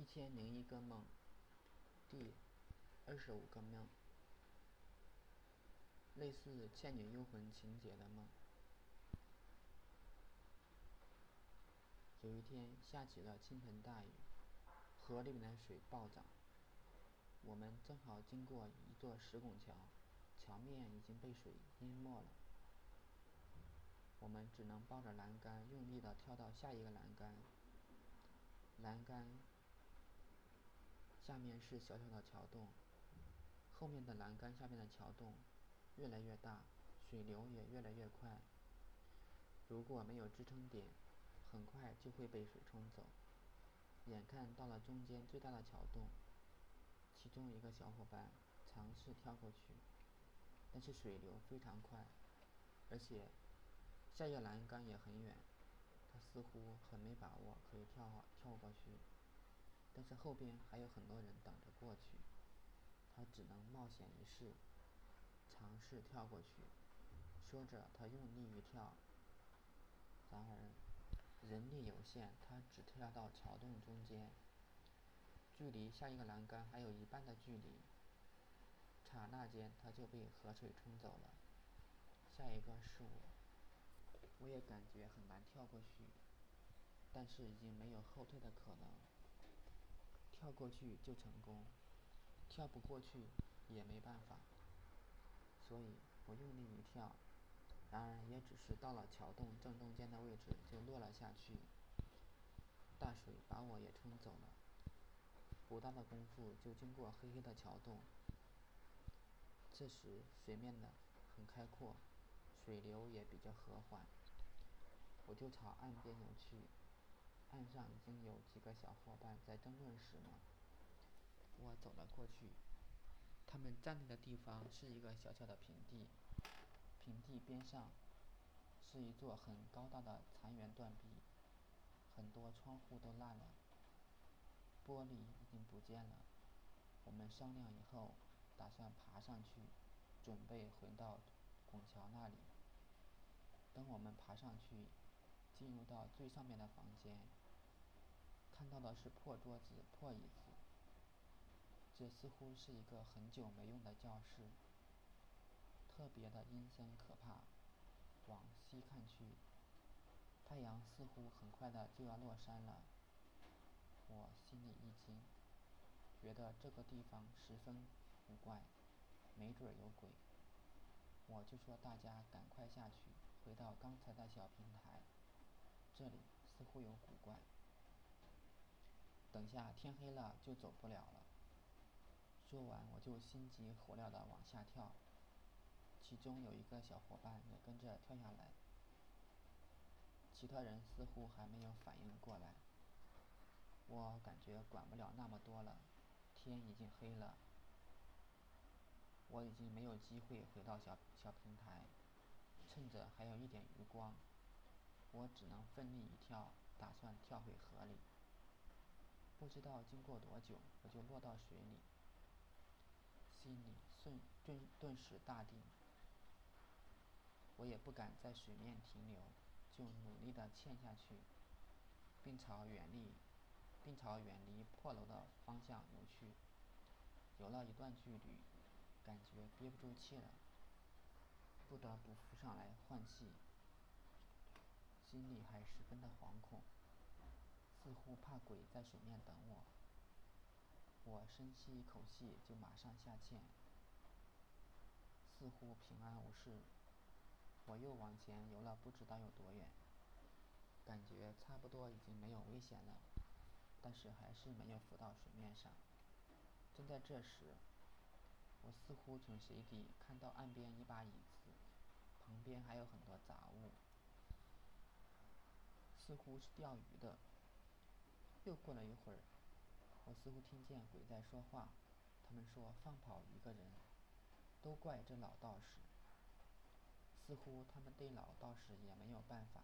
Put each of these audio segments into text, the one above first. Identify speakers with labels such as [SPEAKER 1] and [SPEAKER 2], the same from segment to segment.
[SPEAKER 1] 一千零一个梦，第二十五个梦，类似《倩女幽魂》情节的梦。有一天下起了倾盆大雨，河里面的水暴涨。我们正好经过一座石拱桥，桥面已经被水淹没了。我们只能抱着栏杆，用力的跳到下一个栏杆。栏杆下面是小小的桥洞，后面的栏杆下面的桥洞越来越大，水流也越来越快。如果没有支撑点，很快就会被水冲走。眼看到了中间最大的桥洞，其中一个小伙伴尝试跳过去，但是水流非常快，而且下一个栏杆也很远，他似乎很没把握可以跳跳过去。但是后边还有很多人等着过去，他只能冒险一试，尝试跳过去。说着，他用力一跳，然而人力有限，他只跳到桥洞中间，距离下一个栏杆还有一半的距离。刹那间，他就被河水冲走了。下一个是我，我也感觉很难跳过去，但是已经没有后退的可能。跳过去就成功，跳不过去也没办法。所以我用力一跳，然而也只是到了桥洞正中间的位置就落了下去。大水把我也冲走了，不大的功夫就经过黑黑的桥洞。这时水面呢很开阔，水流也比较和缓，我就朝岸边游去。岸上已经有几个小伙伴在争论什么。我走了过去，他们站立的地方是一个小小的平地，平地边上是一座很高大的残垣断壁，很多窗户都烂了，玻璃已经不见了。我们商量以后，打算爬上去，准备回到拱桥那里。等我们爬上去，进入到最上面的房间，看到的是破桌子、破椅子。这似乎是一个很久没用的教室，特别的阴森可怕。往西看去，太阳似乎很快的就要落山了。我心里一惊，觉得这个地方十分古怪，没准有鬼。我就说大家赶快下去，回到刚才的小平台，这里似乎有古怪。等下天黑了就走不了了。说完，我就心急火燎的往下跳，其中有一个小伙伴也跟着跳下来，其他人似乎还没有反应过来。我感觉管不了那么多了，天已经黑了，我已经没有机会回到小小平台，趁着还有一点余光，我只能奋力一跳，打算跳回河里。不知道经过多久，我就落到水里。心里瞬顿顿时大定，我也不敢在水面停留，就努力的潜下去，并朝远离，并朝远离破楼的方向游去。游了一段距离，感觉憋不住气了，不得不浮上来换气，心里还十分的惶恐，似乎怕鬼在水面等我。我深吸一口气，就马上下潜，似乎平安无事。我又往前游了不知道有多远，感觉差不多已经没有危险了，但是还是没有浮到水面上。正在这时，我似乎从水底看到岸边一把椅子，旁边还有很多杂物，似乎是钓鱼的。又过了一会儿。我似乎听见鬼在说话，他们说放跑一个人，都怪这老道士。似乎他们对老道士也没有办法，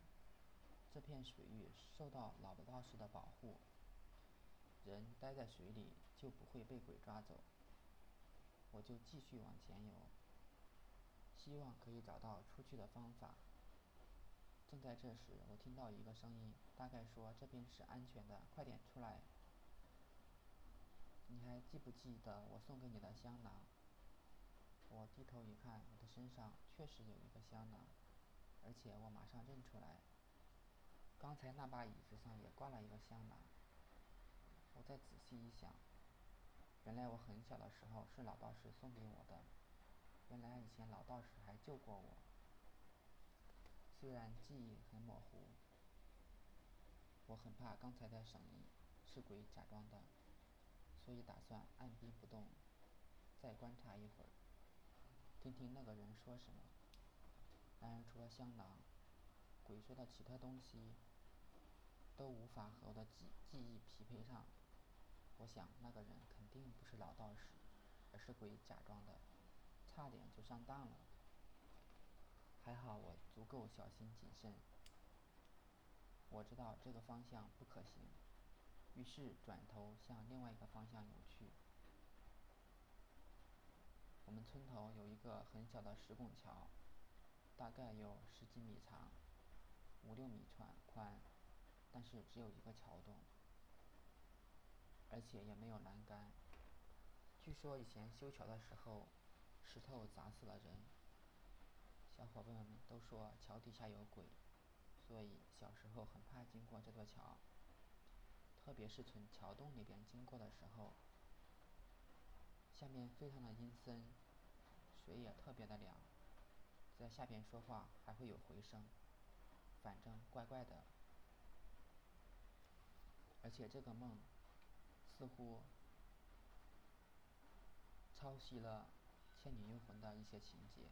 [SPEAKER 1] 这片水域受到老道士的保护，人待在水里就不会被鬼抓走。我就继续往前游，希望可以找到出去的方法。正在这时，我听到一个声音，大概说这边是安全的，快点出来。你还记不记得我送给你的香囊？我低头一看，我的身上确实有一个香囊，而且我马上认出来，刚才那把椅子上也挂了一个香囊。我再仔细一想，原来我很小的时候是老道士送给我的。原来以前老道士还救过我。虽然记忆很模糊，我很怕刚才的声音是鬼假装的，所以打算按兵不动，再观察一会儿，听听那个人说什么。然而除了香囊，鬼说的其他东西都无法和我的记记忆匹配上。我想那个人肯定不是老道士，而是鬼假装的，差点就上当了。还好我足够小心谨慎，我知道这个方向不可行，于是转头向另外一个方向游去。我们村头有一个很小的石拱桥，大概有十几米长，五六米宽宽，但是只有一个桥洞。而且也没有栏杆。据说以前修桥的时候，石头砸死了人。小伙伴们都说桥底下有鬼，所以小时候很怕经过这座桥。特别是从桥洞里边经过的时候，下面非常的阴森，水也特别的凉，在下边说话还会有回声，反正怪怪的。而且这个梦。似乎抄袭了《倩女幽魂》的一些情节。